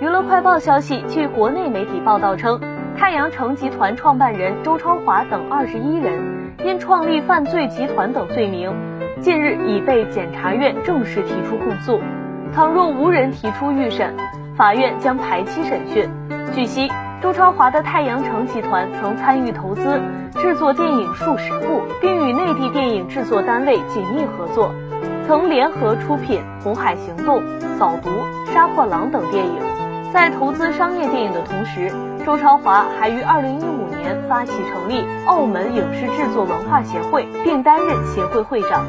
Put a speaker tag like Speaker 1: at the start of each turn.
Speaker 1: 娱乐快报消息，据国内媒体报道称，太阳城集团创办人周超华等二十一人因创立犯罪集团等罪名，近日已被检察院正式提出控诉。倘若无人提出预审，法院将排期审讯。据悉，周超华的太阳城集团曾参与投资制作电影数十部，并与内地电影制作单位紧密合作，曾联合出品《红海行动》《扫毒》《杀破狼》等电影。在投资商业电影的同时，周超华还于二零一五年发起成立澳门影视制作文化协会，并担任协会会长。